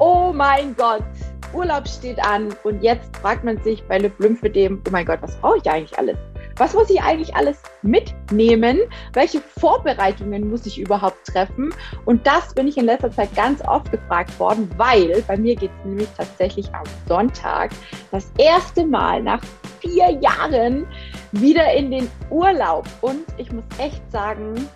Oh mein Gott, Urlaub steht an und jetzt fragt man sich bei Lymphödem, oh mein Gott, was brauche ich eigentlich alles? Was muss ich eigentlich alles mitnehmen? Welche Vorbereitungen muss ich überhaupt treffen? Und das bin ich in letzter Zeit ganz oft gefragt worden, weil bei mir geht es nämlich tatsächlich am Sonntag das erste Mal nach vier Jahren wieder in den Urlaub. Und ich muss echt sagen,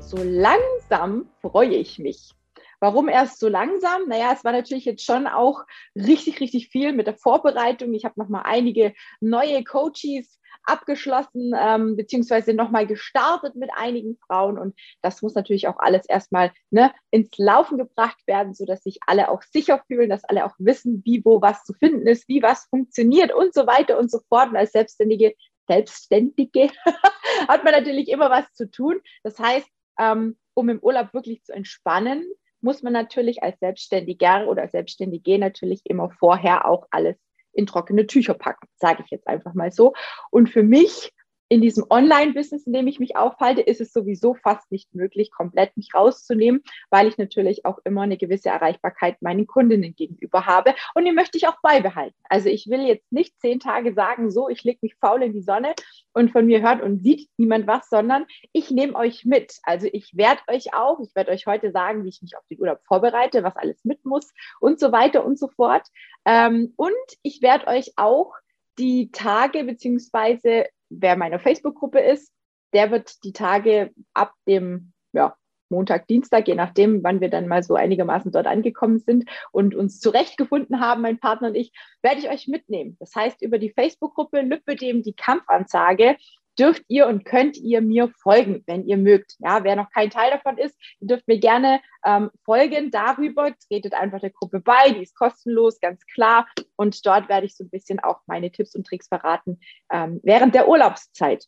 so langsam freue ich mich. Warum erst so langsam? Naja, es war natürlich jetzt schon auch richtig, richtig viel mit der Vorbereitung. Ich habe nochmal einige neue Coaches abgeschlossen, ähm, beziehungsweise nochmal gestartet mit einigen Frauen. Und das muss natürlich auch alles erstmal ne, ins Laufen gebracht werden, sodass sich alle auch sicher fühlen, dass alle auch wissen, wie, wo was zu finden ist, wie was funktioniert und so weiter und so fort. Und als Selbstständige, Selbstständige hat man natürlich immer was zu tun. Das heißt, ähm, um im Urlaub wirklich zu entspannen, muss man natürlich als Selbstständiger oder Selbstständige natürlich immer vorher auch alles in trockene Tücher packen, sage ich jetzt einfach mal so. Und für mich in diesem Online-Business, in dem ich mich aufhalte, ist es sowieso fast nicht möglich, komplett mich rauszunehmen, weil ich natürlich auch immer eine gewisse Erreichbarkeit meinen Kundinnen gegenüber habe. Und die möchte ich auch beibehalten. Also ich will jetzt nicht zehn Tage sagen, so, ich lege mich faul in die Sonne und von mir hört und sieht niemand was, sondern ich nehme euch mit. Also ich werde euch auch, ich werde euch heute sagen, wie ich mich auf den Urlaub vorbereite, was alles mit muss und so weiter und so fort. Ähm, und ich werde euch auch die Tage beziehungsweise wer meine Facebook-Gruppe ist, der wird die Tage ab dem ja, Montag, Dienstag, je nachdem, wann wir dann mal so einigermaßen dort angekommen sind und uns zurechtgefunden haben, mein Partner und ich, werde ich euch mitnehmen. Das heißt, über die Facebook-Gruppe Lüppe dem die Kampfansage dürft ihr und könnt ihr mir folgen, wenn ihr mögt. Ja, wer noch kein Teil davon ist, dürft mir gerne ähm, folgen darüber. Tretet einfach der Gruppe bei, die ist kostenlos, ganz klar. Und dort werde ich so ein bisschen auch meine Tipps und Tricks verraten ähm, während der Urlaubszeit.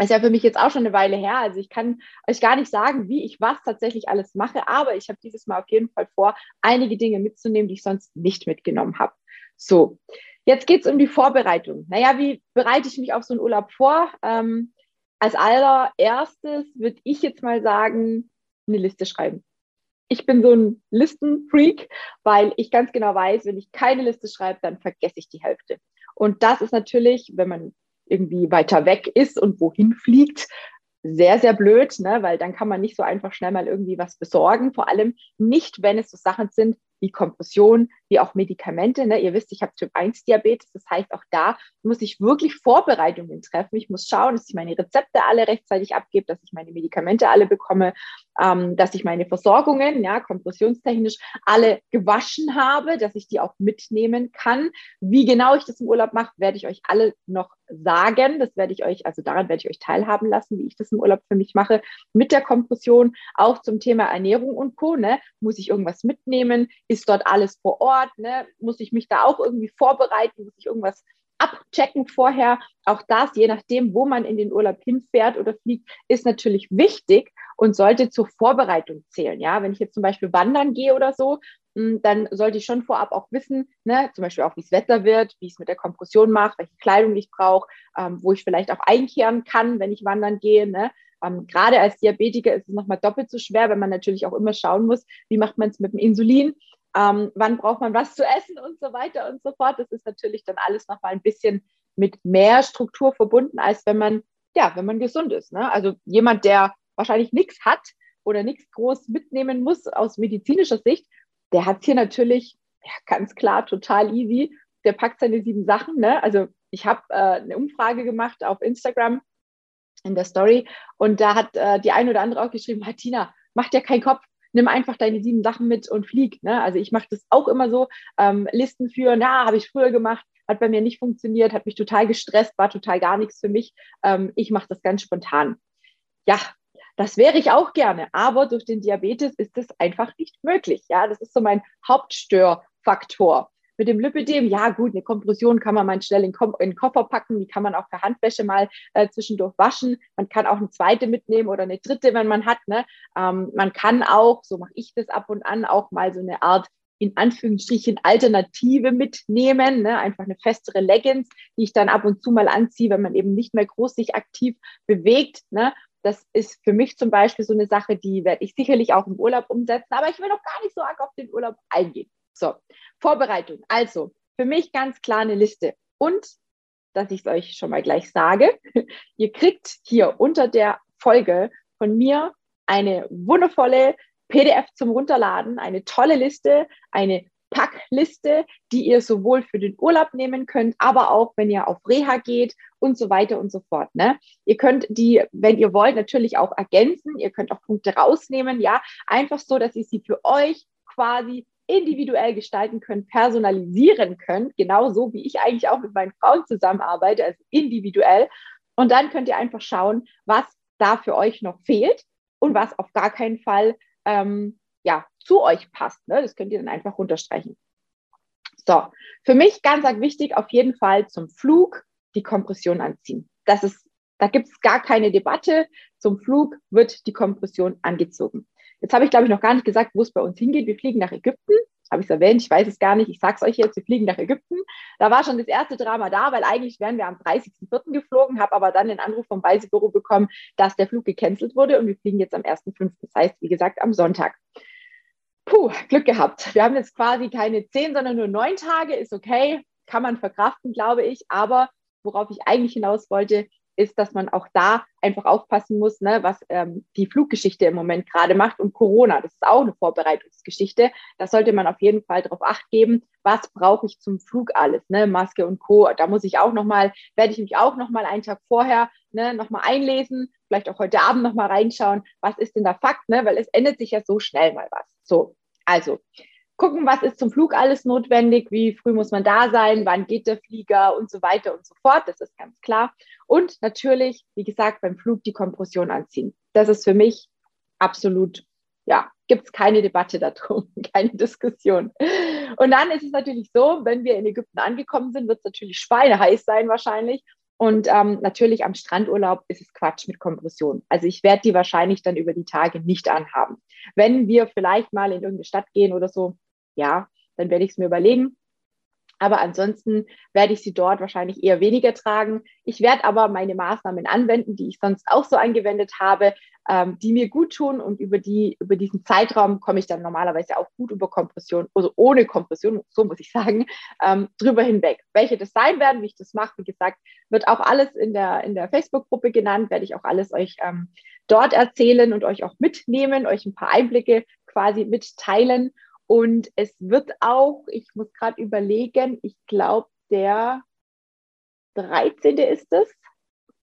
Ist ja für mich jetzt auch schon eine Weile her. Also ich kann euch gar nicht sagen, wie ich was tatsächlich alles mache, aber ich habe dieses Mal auf jeden Fall vor, einige Dinge mitzunehmen, die ich sonst nicht mitgenommen habe. So, Jetzt geht es um die Vorbereitung. Naja, wie bereite ich mich auf so einen Urlaub vor? Ähm, als allererstes würde ich jetzt mal sagen, eine Liste schreiben. Ich bin so ein Listenfreak, weil ich ganz genau weiß, wenn ich keine Liste schreibe, dann vergesse ich die Hälfte. Und das ist natürlich, wenn man irgendwie weiter weg ist und wohin fliegt, sehr, sehr blöd, ne? weil dann kann man nicht so einfach schnell mal irgendwie was besorgen. Vor allem nicht, wenn es so Sachen sind, wie Kompression, wie auch Medikamente. Ne? Ihr wisst, ich habe Typ 1 Diabetes, das heißt, auch da muss ich wirklich Vorbereitungen treffen. Ich muss schauen, dass ich meine Rezepte alle rechtzeitig abgebe, dass ich meine Medikamente alle bekomme, ähm, dass ich meine Versorgungen, ja, kompressionstechnisch alle gewaschen habe, dass ich die auch mitnehmen kann. Wie genau ich das im Urlaub mache, werde ich euch alle noch sagen. Das werde ich euch, also daran werde ich euch teilhaben lassen, wie ich das im Urlaub für mich mache, mit der Kompression, auch zum Thema Ernährung und Co. Ne? Muss ich irgendwas mitnehmen? Ist dort alles vor Ort? Ne? Muss ich mich da auch irgendwie vorbereiten? Muss ich irgendwas abchecken vorher? Auch das, je nachdem, wo man in den Urlaub hinfährt oder fliegt, ist natürlich wichtig und sollte zur Vorbereitung zählen. Ja, wenn ich jetzt zum Beispiel wandern gehe oder so, hm, dann sollte ich schon vorab auch wissen, ne, zum Beispiel auch, wie es Wetter wird, wie es mit der Kompression mache, welche Kleidung ich brauche, ähm, wo ich vielleicht auch einkehren kann, wenn ich wandern gehe. Ne? Ähm, gerade als Diabetiker ist es nochmal doppelt so schwer, wenn man natürlich auch immer schauen muss, wie macht man es mit dem Insulin, ähm, wann braucht man was zu essen und so weiter und so fort. Das ist natürlich dann alles nochmal ein bisschen mit mehr Struktur verbunden, als wenn man, ja, wenn man gesund ist. Ne? Also jemand, der wahrscheinlich nichts hat oder nichts groß mitnehmen muss aus medizinischer Sicht, der hat hier natürlich ja, ganz klar total easy. Der packt seine sieben Sachen. Ne? Also ich habe äh, eine Umfrage gemacht auf Instagram in der Story und da hat äh, die eine oder andere auch geschrieben, Martina, mach dir keinen Kopf, nimm einfach deine sieben Sachen mit und flieg. Ne? Also ich mache das auch immer so, ähm, Listen führen, ja, habe ich früher gemacht, hat bei mir nicht funktioniert, hat mich total gestresst, war total gar nichts für mich. Ähm, ich mache das ganz spontan. Ja, das wäre ich auch gerne, aber durch den Diabetes ist es einfach nicht möglich. Ja, das ist so mein Hauptstörfaktor. Mit dem Lipidem, ja gut, eine Kompression kann man mal schnell in, den Koffer packen, die kann man auch per Handwäsche mal äh, zwischendurch waschen. Man kann auch eine zweite mitnehmen oder eine dritte, wenn man hat. Ne? Ähm, man kann auch, so mache ich das ab und an, auch mal so eine Art in Anführungsstrichen Alternative mitnehmen, ne? einfach eine festere Leggings, die ich dann ab und zu mal anziehe, wenn man eben nicht mehr groß sich aktiv bewegt. Ne? Das ist für mich zum Beispiel so eine Sache, die werde ich sicherlich auch im Urlaub umsetzen, aber ich will noch gar nicht so arg auf den Urlaub eingehen. So, Vorbereitung. Also, für mich ganz klar eine Liste. Und, dass ich es euch schon mal gleich sage, ihr kriegt hier unter der Folge von mir eine wundervolle PDF zum Runterladen, eine tolle Liste, eine Packliste, die ihr sowohl für den Urlaub nehmen könnt, aber auch wenn ihr auf Reha geht und so weiter und so fort. Ne? Ihr könnt die, wenn ihr wollt, natürlich auch ergänzen. Ihr könnt auch Punkte rausnehmen, ja, einfach so, dass ihr sie für euch quasi individuell gestalten könnt, personalisieren könnt, genauso wie ich eigentlich auch mit meinen Frauen zusammenarbeite, also individuell. Und dann könnt ihr einfach schauen, was da für euch noch fehlt und was auf gar keinen Fall ähm, ja, zu euch passt. Ne? Das könnt ihr dann einfach runterstreichen. So, für mich ganz, ganz wichtig, auf jeden Fall zum Flug die Kompression anziehen. Das ist, da gibt es gar keine Debatte. Zum Flug wird die Kompression angezogen. Jetzt habe ich, glaube ich, noch gar nicht gesagt, wo es bei uns hingeht. Wir fliegen nach Ägypten habe ich es erwähnt, ich weiß es gar nicht, ich sage es euch jetzt, wir fliegen nach Ägypten. Da war schon das erste Drama da, weil eigentlich wären wir am 30.04. geflogen, habe aber dann den Anruf vom Reisebüro bekommen, dass der Flug gecancelt wurde und wir fliegen jetzt am 1.05., das heißt, wie gesagt, am Sonntag. Puh, Glück gehabt. Wir haben jetzt quasi keine zehn, sondern nur neun Tage, ist okay, kann man verkraften, glaube ich, aber worauf ich eigentlich hinaus wollte, ist, dass man auch da einfach aufpassen muss, ne, was ähm, die Fluggeschichte im Moment gerade macht und Corona. Das ist auch eine Vorbereitungsgeschichte. Da sollte man auf jeden Fall darauf acht geben, was brauche ich zum Flug alles, ne, Maske und Co. Da muss ich auch nochmal, werde ich mich auch nochmal einen Tag vorher ne, nochmal einlesen, vielleicht auch heute Abend nochmal reinschauen, was ist denn da Fakt, ne, weil es ändert sich ja so schnell mal was. So, also gucken, was ist zum Flug alles notwendig, wie früh muss man da sein, wann geht der Flieger und so weiter und so fort. Das ist ganz klar. Und natürlich, wie gesagt, beim Flug die Kompression anziehen. Das ist für mich absolut, ja, gibt es keine Debatte darum, keine Diskussion. Und dann ist es natürlich so, wenn wir in Ägypten angekommen sind, wird es natürlich schweineheiß sein wahrscheinlich. Und ähm, natürlich am Strandurlaub ist es Quatsch mit Kompression. Also ich werde die wahrscheinlich dann über die Tage nicht anhaben. Wenn wir vielleicht mal in irgendeine Stadt gehen oder so, ja, dann werde ich es mir überlegen. Aber ansonsten werde ich sie dort wahrscheinlich eher weniger tragen. Ich werde aber meine Maßnahmen anwenden, die ich sonst auch so angewendet habe, ähm, die mir gut tun und über, die, über diesen Zeitraum komme ich dann normalerweise auch gut über Kompression, also ohne Kompression, so muss ich sagen, ähm, drüber hinweg. Welche das sein werden, wie ich das mache, wie gesagt, wird auch alles in der, in der Facebook-Gruppe genannt, werde ich auch alles euch ähm, dort erzählen und euch auch mitnehmen, euch ein paar Einblicke quasi mitteilen. Und es wird auch, ich muss gerade überlegen, ich glaube, der 13. ist es.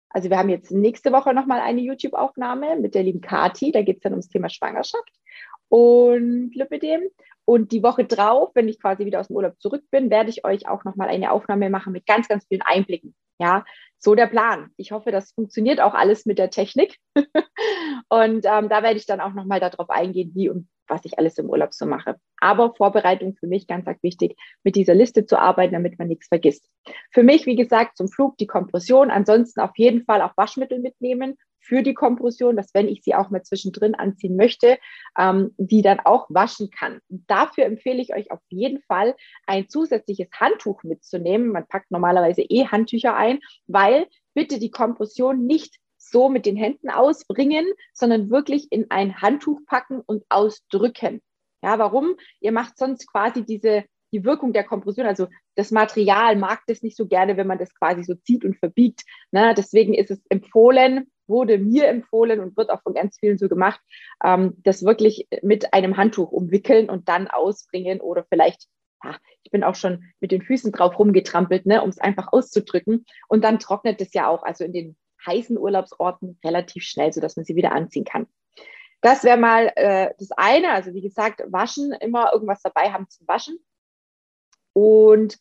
Also wir haben jetzt nächste Woche nochmal eine YouTube-Aufnahme mit der lieben Kati. Da geht es dann ums Thema Schwangerschaft und Lipidem. Und die Woche drauf, wenn ich quasi wieder aus dem Urlaub zurück bin, werde ich euch auch nochmal eine Aufnahme machen mit ganz, ganz vielen Einblicken. Ja, so der Plan. Ich hoffe, das funktioniert auch alles mit der Technik. und ähm, da werde ich dann auch nochmal darauf eingehen, wie und was ich alles im Urlaub so mache. Aber Vorbereitung für mich ganz, ganz wichtig, mit dieser Liste zu arbeiten, damit man nichts vergisst. Für mich, wie gesagt, zum Flug die Kompression. Ansonsten auf jeden Fall auch Waschmittel mitnehmen für die Kompression, dass wenn ich sie auch mal zwischendrin anziehen möchte, ähm, die dann auch waschen kann. Dafür empfehle ich euch auf jeden Fall ein zusätzliches Handtuch mitzunehmen. Man packt normalerweise eh Handtücher ein, weil bitte die Kompression nicht so mit den Händen ausbringen, sondern wirklich in ein Handtuch packen und ausdrücken. Ja, warum? Ihr macht sonst quasi diese, die Wirkung der Kompression, also das Material mag das nicht so gerne, wenn man das quasi so zieht und verbiegt. Ne? Deswegen ist es empfohlen, wurde mir empfohlen und wird auch von ganz vielen so gemacht, ähm, das wirklich mit einem Handtuch umwickeln und dann ausbringen oder vielleicht ja, ich bin auch schon mit den Füßen drauf rumgetrampelt, ne, um es einfach auszudrücken. Und dann trocknet es ja auch, also in den heißen Urlaubsorten relativ schnell, sodass man sie wieder anziehen kann. Das wäre mal äh, das eine. Also wie gesagt, waschen, immer irgendwas dabei haben zum Waschen. Und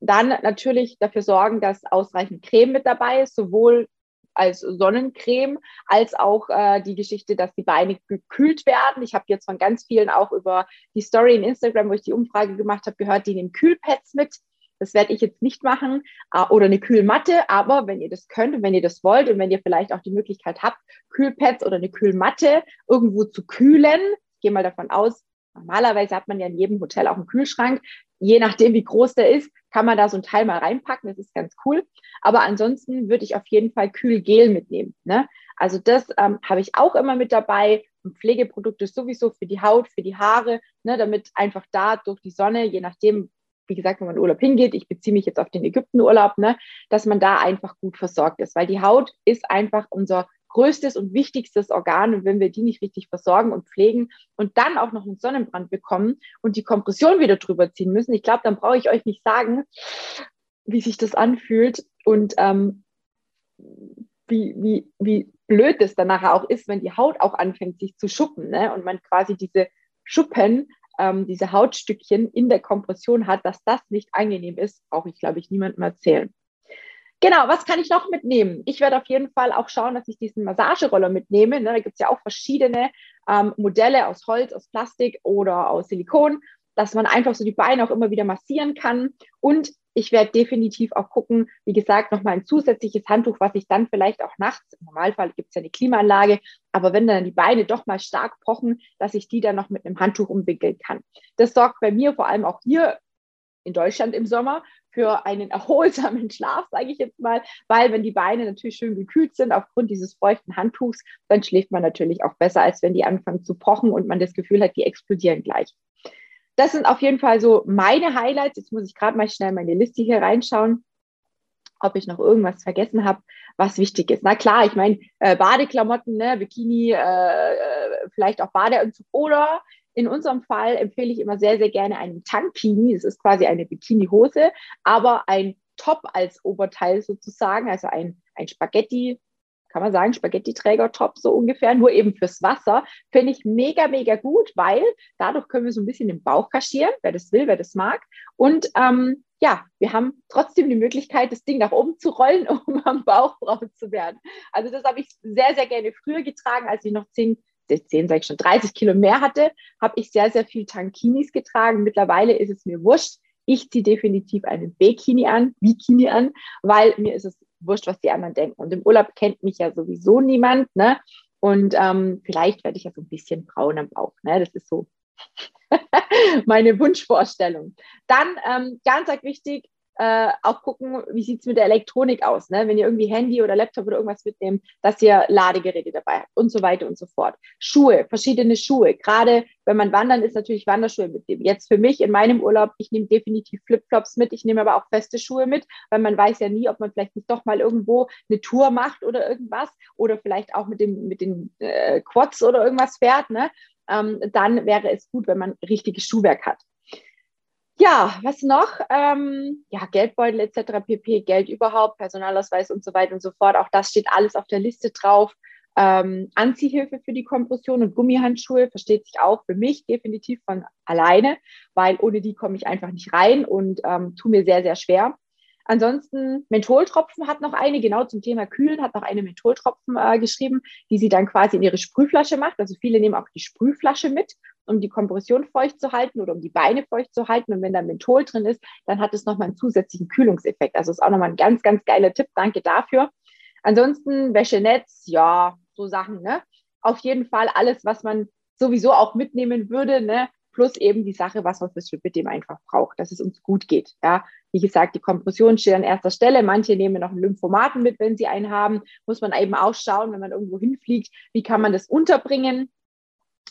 dann natürlich dafür sorgen, dass ausreichend Creme mit dabei ist, sowohl als Sonnencreme, als auch äh, die Geschichte, dass die Beine gekühlt werden. Ich habe jetzt von ganz vielen auch über die Story in Instagram, wo ich die Umfrage gemacht habe, gehört, die nehmen Kühlpads mit. Das werde ich jetzt nicht machen äh, oder eine Kühlmatte, aber wenn ihr das könnt und wenn ihr das wollt und wenn ihr vielleicht auch die Möglichkeit habt, Kühlpads oder eine Kühlmatte irgendwo zu kühlen, ich gehe mal davon aus, normalerweise hat man ja in jedem Hotel auch einen Kühlschrank. Je nachdem, wie groß der ist, kann man da so ein Teil mal reinpacken. Das ist ganz cool. Aber ansonsten würde ich auf jeden Fall Kühlgel mitnehmen. Ne? Also das ähm, habe ich auch immer mit dabei. Und Pflegeprodukte sowieso für die Haut, für die Haare, ne, damit einfach da durch die Sonne, je nachdem, wie gesagt, wenn man in Urlaub hingeht, ich beziehe mich jetzt auf den Ägyptenurlaub, ne, dass man da einfach gut versorgt ist, weil die Haut ist einfach unser größtes und wichtigstes Organ. Und wenn wir die nicht richtig versorgen und pflegen und dann auch noch einen Sonnenbrand bekommen und die Kompression wieder drüber ziehen müssen, ich glaube, dann brauche ich euch nicht sagen, wie sich das anfühlt und ähm, wie, wie, wie blöd es dann nachher auch ist, wenn die Haut auch anfängt, sich zu schuppen ne? und man quasi diese Schuppen, ähm, diese Hautstückchen in der Kompression hat, dass das nicht angenehm ist, brauche ich, glaube ich, niemandem erzählen. Genau, was kann ich noch mitnehmen? Ich werde auf jeden Fall auch schauen, dass ich diesen Massageroller mitnehme. Ne? Da gibt es ja auch verschiedene ähm, Modelle aus Holz, aus Plastik oder aus Silikon, dass man einfach so die Beine auch immer wieder massieren kann. Und ich werde definitiv auch gucken, wie gesagt, nochmal ein zusätzliches Handtuch, was ich dann vielleicht auch nachts, im Normalfall gibt es ja eine Klimaanlage, aber wenn dann die Beine doch mal stark pochen, dass ich die dann noch mit einem Handtuch umwickeln kann. Das sorgt bei mir vor allem auch hier in Deutschland im Sommer für einen erholsamen Schlaf, sage ich jetzt mal, weil wenn die Beine natürlich schön gekühlt sind aufgrund dieses feuchten Handtuchs, dann schläft man natürlich auch besser, als wenn die anfangen zu pochen und man das Gefühl hat, die explodieren gleich. Das sind auf jeden Fall so meine Highlights. Jetzt muss ich gerade mal schnell meine Liste hier reinschauen, ob ich noch irgendwas vergessen habe, was wichtig ist. Na klar, ich meine, äh, Badeklamotten, ne, Bikini, äh, äh vielleicht auch Badeanzug oder in unserem Fall empfehle ich immer sehr, sehr gerne einen Tankini. Das ist quasi eine Bikini-Hose, aber ein Top als Oberteil sozusagen, also ein, ein Spaghetti, kann man sagen, Spaghetti-Träger-Top so ungefähr, nur eben fürs Wasser, finde ich mega, mega gut, weil dadurch können wir so ein bisschen den Bauch kaschieren, wer das will, wer das mag. Und ähm, ja, wir haben trotzdem die Möglichkeit, das Ding nach oben zu rollen, um am Bauch braun zu werden. Also das habe ich sehr, sehr gerne früher getragen, als ich noch zehn 10, sag ich schon, 30 Kilo mehr hatte, habe ich sehr, sehr viel Tankinis getragen. Mittlerweile ist es mir wurscht. Ich ziehe definitiv einen Bikini an, Bikini an, weil mir ist es wurscht, was die anderen denken. Und im Urlaub kennt mich ja sowieso niemand, ne? Und ähm, vielleicht werde ich ja so ein bisschen braun am Bauch. Ne? Das ist so meine Wunschvorstellung. Dann ähm, ganz wichtig, äh, auch gucken, wie sieht es mit der Elektronik aus. Ne? Wenn ihr irgendwie Handy oder Laptop oder irgendwas mitnehmt, dass ihr Ladegeräte dabei habt und so weiter und so fort. Schuhe, verschiedene Schuhe. Gerade wenn man wandern ist, natürlich Wanderschuhe mitnehmen. Jetzt für mich in meinem Urlaub, ich nehme definitiv Flipflops mit, ich nehme aber auch feste Schuhe mit, weil man weiß ja nie, ob man vielleicht nicht doch mal irgendwo eine Tour macht oder irgendwas oder vielleicht auch mit, dem, mit den äh, Quads oder irgendwas fährt. Ne? Ähm, dann wäre es gut, wenn man richtiges Schuhwerk hat. Ja, was noch? Ähm, ja, Geldbeutel etc., pp, Geld überhaupt, Personalausweis und so weiter und so fort. Auch das steht alles auf der Liste drauf. Ähm, Anziehhilfe für die Kompression und Gummihandschuhe versteht sich auch für mich definitiv von alleine, weil ohne die komme ich einfach nicht rein und ähm, tue mir sehr, sehr schwer. Ansonsten Mentholtropfen hat noch eine, genau zum Thema Kühlen, hat noch eine Mentholtropfen äh, geschrieben, die sie dann quasi in ihre Sprühflasche macht. Also viele nehmen auch die Sprühflasche mit um die Kompression feucht zu halten oder um die Beine feucht zu halten. Und wenn da Menthol drin ist, dann hat es nochmal einen zusätzlichen Kühlungseffekt. Also ist auch nochmal ein ganz, ganz geiler Tipp. Danke dafür. Ansonsten Wäschenetz, ja, so Sachen, ne? Auf jeden Fall alles, was man sowieso auch mitnehmen würde, ne? Plus eben die Sache, was man fürs dem einfach braucht, dass es uns gut geht. Ja, wie gesagt, die Kompression steht an erster Stelle. Manche nehmen noch einen Lymphomaten mit, wenn sie einen haben. Muss man eben auch schauen, wenn man irgendwo hinfliegt, wie kann man das unterbringen.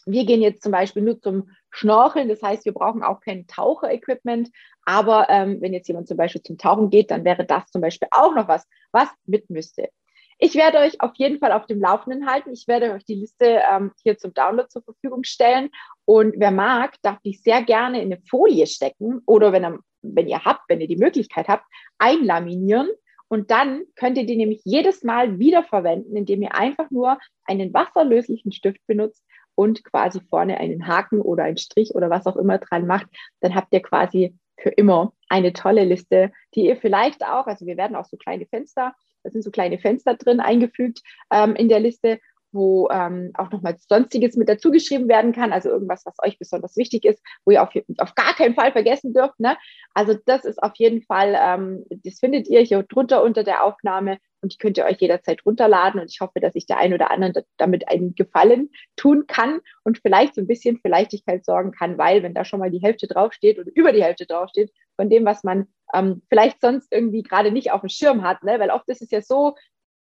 Wir gehen jetzt zum Beispiel nur zum Schnorcheln, das heißt, wir brauchen auch kein Taucherequipment. Aber ähm, wenn jetzt jemand zum Beispiel zum Tauchen geht, dann wäre das zum Beispiel auch noch was, was mit müsste. Ich werde euch auf jeden Fall auf dem Laufenden halten. Ich werde euch die Liste ähm, hier zum Download zur Verfügung stellen. Und wer mag, darf die sehr gerne in eine Folie stecken oder wenn, ihr, wenn ihr habt, wenn ihr die Möglichkeit habt, einlaminieren. Und dann könnt ihr die nämlich jedes Mal wiederverwenden, indem ihr einfach nur einen wasserlöslichen Stift benutzt und quasi vorne einen Haken oder einen Strich oder was auch immer dran macht, dann habt ihr quasi für immer eine tolle Liste, die ihr vielleicht auch, also wir werden auch so kleine Fenster, da sind so kleine Fenster drin eingefügt ähm, in der Liste, wo ähm, auch nochmal Sonstiges mit dazugeschrieben werden kann, also irgendwas, was euch besonders wichtig ist, wo ihr auf, auf gar keinen Fall vergessen dürft. Ne? Also das ist auf jeden Fall, ähm, das findet ihr hier drunter unter der Aufnahme und die könnt ihr euch jederzeit runterladen und ich hoffe, dass ich der ein oder anderen damit einen Gefallen tun kann und vielleicht so ein bisschen für Leichtigkeit sorgen kann, weil wenn da schon mal die Hälfte draufsteht oder über die Hälfte draufsteht von dem, was man ähm, vielleicht sonst irgendwie gerade nicht auf dem Schirm hat, ne? weil oft ist es ja so,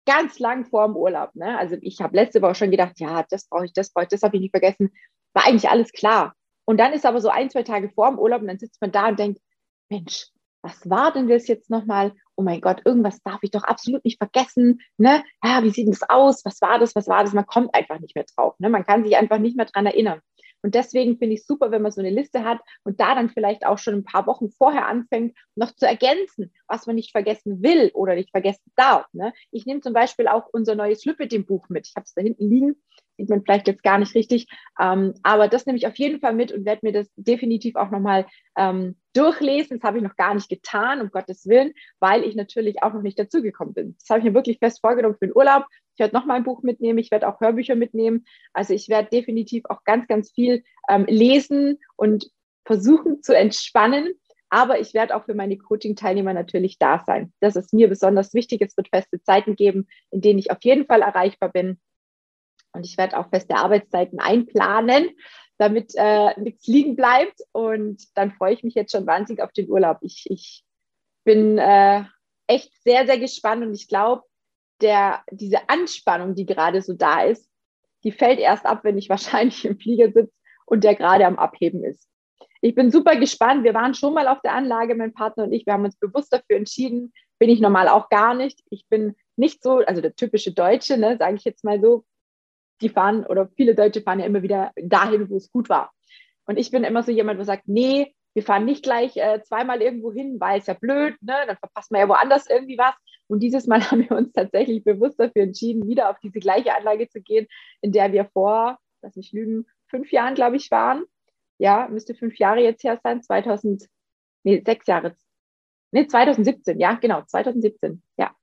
ganz lang vor dem Urlaub. Ne? Also ich habe letzte Woche schon gedacht, ja, das brauche ich, das brauche ich, das habe ich nicht vergessen. War eigentlich alles klar. Und dann ist aber so ein, zwei Tage vor dem Urlaub und dann sitzt man da und denkt, Mensch, was war denn das jetzt nochmal? Oh mein Gott, irgendwas darf ich doch absolut nicht vergessen. Ne? Ja, wie sieht das aus? Was war das? Was war das? Man kommt einfach nicht mehr drauf. Ne? Man kann sich einfach nicht mehr dran erinnern. Und deswegen finde ich es super, wenn man so eine Liste hat und da dann vielleicht auch schon ein paar Wochen vorher anfängt, noch zu ergänzen, was man nicht vergessen will oder nicht vergessen darf. Ne? Ich nehme zum Beispiel auch unser neues Lüppet-Buch mit. Ich habe es da hinten liegen sieht man vielleicht jetzt gar nicht richtig. Ähm, aber das nehme ich auf jeden Fall mit und werde mir das definitiv auch nochmal ähm, durchlesen. Das habe ich noch gar nicht getan, um Gottes Willen, weil ich natürlich auch noch nicht dazugekommen bin. Das habe ich mir wirklich fest vorgenommen für den Urlaub. Ich werde noch mal ein Buch mitnehmen, ich werde auch Hörbücher mitnehmen. Also ich werde definitiv auch ganz, ganz viel ähm, lesen und versuchen zu entspannen. Aber ich werde auch für meine Coaching-Teilnehmer natürlich da sein. Das ist mir besonders wichtig. Es wird feste Zeiten geben, in denen ich auf jeden Fall erreichbar bin. Und ich werde auch feste Arbeitszeiten einplanen, damit äh, nichts liegen bleibt. Und dann freue ich mich jetzt schon wahnsinnig auf den Urlaub. Ich, ich bin äh, echt sehr, sehr gespannt und ich glaube, diese Anspannung, die gerade so da ist, die fällt erst ab, wenn ich wahrscheinlich im Flieger sitze und der gerade am Abheben ist. Ich bin super gespannt. Wir waren schon mal auf der Anlage, mein Partner und ich. Wir haben uns bewusst dafür entschieden. Bin ich normal auch gar nicht. Ich bin nicht so, also der typische Deutsche, ne, sage ich jetzt mal so, die fahren oder viele Deutsche fahren ja immer wieder dahin, wo es gut war. Und ich bin immer so jemand, der sagt, nee, wir fahren nicht gleich äh, zweimal irgendwo hin, weil es ja blöd, ne? dann verpasst man ja woanders irgendwie was. Und dieses Mal haben wir uns tatsächlich bewusst dafür entschieden, wieder auf diese gleiche Anlage zu gehen, in der wir vor, lass mich lügen, fünf Jahren, glaube ich, waren. Ja, müsste fünf Jahre jetzt her sein, 2000, nee, sechs Jahre. Nee, 2017, ja, genau, 2017, ja.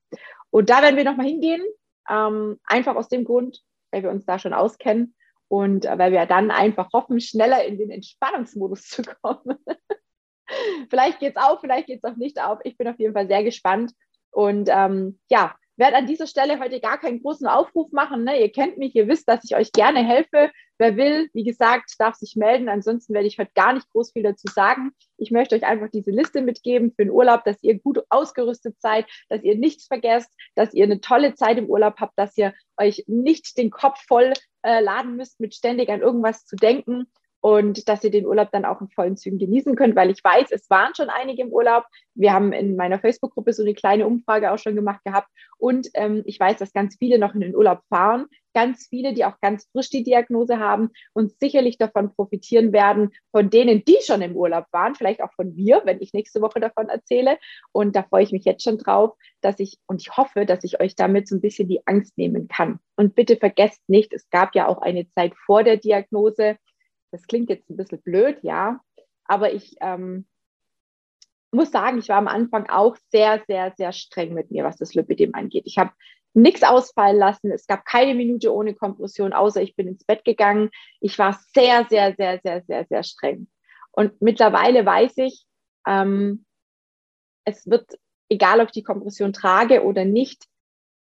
Und da werden wir nochmal hingehen, ähm, einfach aus dem Grund, weil wir uns da schon auskennen und äh, weil wir dann einfach hoffen, schneller in den Entspannungsmodus zu kommen. vielleicht geht es auf, vielleicht geht es auch nicht auf. Ich bin auf jeden Fall sehr gespannt und ähm, ja, werde an dieser Stelle heute gar keinen großen Aufruf machen. Ne? Ihr kennt mich, ihr wisst, dass ich euch gerne helfe. Wer will, wie gesagt, darf sich melden. Ansonsten werde ich heute gar nicht groß viel dazu sagen. Ich möchte euch einfach diese Liste mitgeben für den Urlaub, dass ihr gut ausgerüstet seid, dass ihr nichts vergesst, dass ihr eine tolle Zeit im Urlaub habt, dass ihr euch nicht den Kopf voll äh, laden müsst, mit ständig an irgendwas zu denken, und dass ihr den Urlaub dann auch in vollen Zügen genießen könnt, weil ich weiß, es waren schon einige im Urlaub. Wir haben in meiner Facebook-Gruppe so eine kleine Umfrage auch schon gemacht gehabt und ähm, ich weiß, dass ganz viele noch in den Urlaub fahren, ganz viele, die auch ganz frisch die Diagnose haben und sicherlich davon profitieren werden, von denen, die schon im Urlaub waren, vielleicht auch von mir, wenn ich nächste Woche davon erzähle. Und da freue ich mich jetzt schon drauf, dass ich und ich hoffe, dass ich euch damit so ein bisschen die Angst nehmen kann. Und bitte vergesst nicht, es gab ja auch eine Zeit vor der Diagnose das klingt jetzt ein bisschen blöd, ja, aber ich ähm, muss sagen, ich war am Anfang auch sehr, sehr, sehr streng mit mir, was das Lipidem angeht. Ich habe nichts ausfallen lassen. Es gab keine Minute ohne Kompression, außer ich bin ins Bett gegangen. Ich war sehr, sehr, sehr, sehr, sehr, sehr streng. Und mittlerweile weiß ich, ähm, es wird, egal ob ich die Kompression trage oder nicht,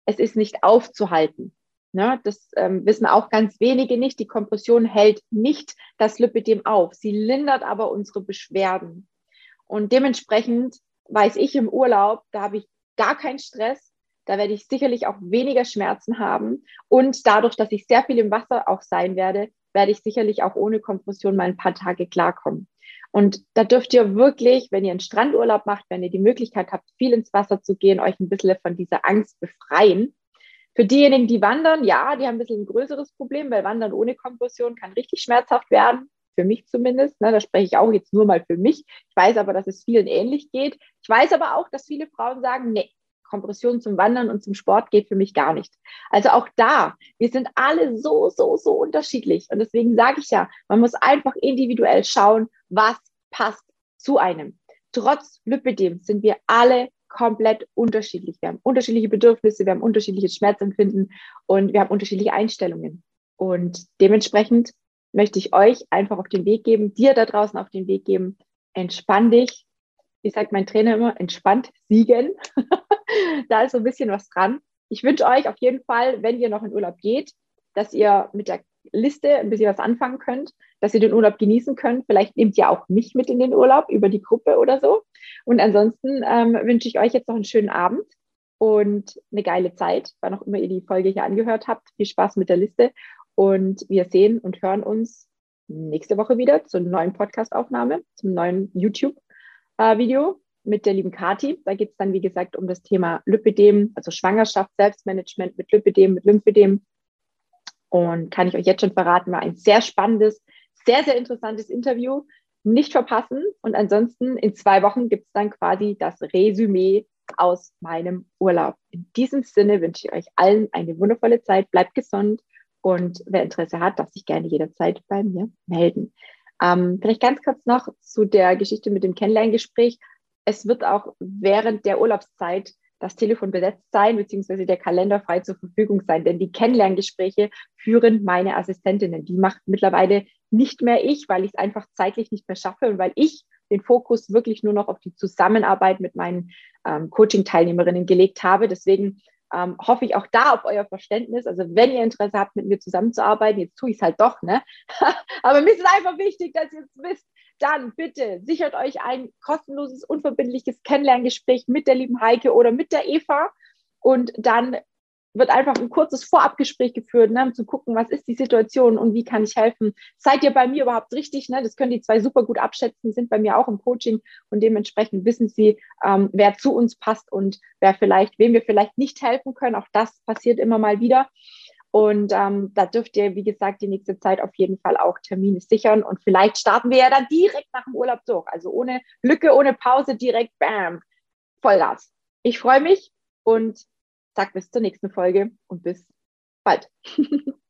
es ist nicht aufzuhalten. Ne, das ähm, wissen auch ganz wenige nicht. Die Kompression hält nicht das Lipidem auf. Sie lindert aber unsere Beschwerden. Und dementsprechend weiß ich im Urlaub, da habe ich gar keinen Stress. Da werde ich sicherlich auch weniger Schmerzen haben. Und dadurch, dass ich sehr viel im Wasser auch sein werde, werde ich sicherlich auch ohne Kompression mal ein paar Tage klarkommen. Und da dürft ihr wirklich, wenn ihr einen Strandurlaub macht, wenn ihr die Möglichkeit habt, viel ins Wasser zu gehen, euch ein bisschen von dieser Angst befreien für diejenigen, die wandern, ja, die haben ein bisschen ein größeres Problem, weil Wandern ohne Kompression kann richtig schmerzhaft werden. Für mich zumindest. Ne, da spreche ich auch jetzt nur mal für mich. Ich weiß aber, dass es vielen ähnlich geht. Ich weiß aber auch, dass viele Frauen sagen, nee, Kompression zum Wandern und zum Sport geht für mich gar nicht. Also auch da, wir sind alle so, so, so unterschiedlich. Und deswegen sage ich ja, man muss einfach individuell schauen, was passt zu einem. Trotz Lipidem sind wir alle komplett unterschiedlich. Wir haben unterschiedliche Bedürfnisse, wir haben unterschiedliches Schmerzempfinden und wir haben unterschiedliche Einstellungen. Und dementsprechend möchte ich euch einfach auf den Weg geben, dir da draußen auf den Weg geben, entspann dich. Wie sagt mein Trainer immer, entspannt siegen. da ist so ein bisschen was dran. Ich wünsche euch auf jeden Fall, wenn ihr noch in Urlaub geht, dass ihr mit der Liste ein bisschen was anfangen könnt, dass ihr den Urlaub genießen könnt. Vielleicht nehmt ihr auch mich mit in den Urlaub über die Gruppe oder so. Und ansonsten ähm, wünsche ich euch jetzt noch einen schönen Abend und eine geile Zeit, wann auch immer ihr die Folge hier angehört habt. Viel Spaß mit der Liste und wir sehen und hören uns nächste Woche wieder zur neuen Podcast-Aufnahme, zum neuen YouTube-Video mit der lieben Kati. Da geht es dann, wie gesagt, um das Thema Lipidem, also Schwangerschaft, Selbstmanagement mit Lipidem, mit Lymphedem. Und kann ich euch jetzt schon verraten, war ein sehr spannendes, sehr, sehr interessantes Interview. Nicht verpassen. Und ansonsten in zwei Wochen gibt es dann quasi das Resümee aus meinem Urlaub. In diesem Sinne wünsche ich euch allen eine wundervolle Zeit. Bleibt gesund und wer Interesse hat, darf sich gerne jederzeit bei mir melden. Ähm, vielleicht ganz kurz noch zu der Geschichte mit dem Kennenlerngespräch. Es wird auch während der Urlaubszeit das Telefon besetzt sein, beziehungsweise der Kalender frei zur Verfügung sein, denn die Kennenlerngespräche führen meine Assistentinnen. Die macht mittlerweile nicht mehr ich, weil ich es einfach zeitlich nicht mehr schaffe und weil ich den Fokus wirklich nur noch auf die Zusammenarbeit mit meinen ähm, Coaching-Teilnehmerinnen gelegt habe. Deswegen ähm, hoffe ich auch da auf euer Verständnis. Also wenn ihr Interesse habt, mit mir zusammenzuarbeiten, jetzt tue ich es halt doch, ne? Aber mir ist einfach wichtig, dass ihr es wisst. Dann bitte sichert euch ein kostenloses, unverbindliches Kennenlerngespräch mit der lieben Heike oder mit der Eva. Und dann wird einfach ein kurzes Vorabgespräch geführt, ne, um zu gucken, was ist die Situation und wie kann ich helfen. Seid ihr bei mir überhaupt richtig? Ne? Das können die zwei super gut abschätzen, sind bei mir auch im Coaching und dementsprechend wissen sie, ähm, wer zu uns passt und wer vielleicht, wem wir vielleicht nicht helfen können. Auch das passiert immer mal wieder. Und ähm, da dürft ihr, wie gesagt, die nächste Zeit auf jeden Fall auch Termine sichern. Und vielleicht starten wir ja dann direkt nach dem Urlaub durch. Also ohne Lücke, ohne Pause, direkt bam, Vollgas. Ich freue mich und sag bis zur nächsten Folge und bis bald.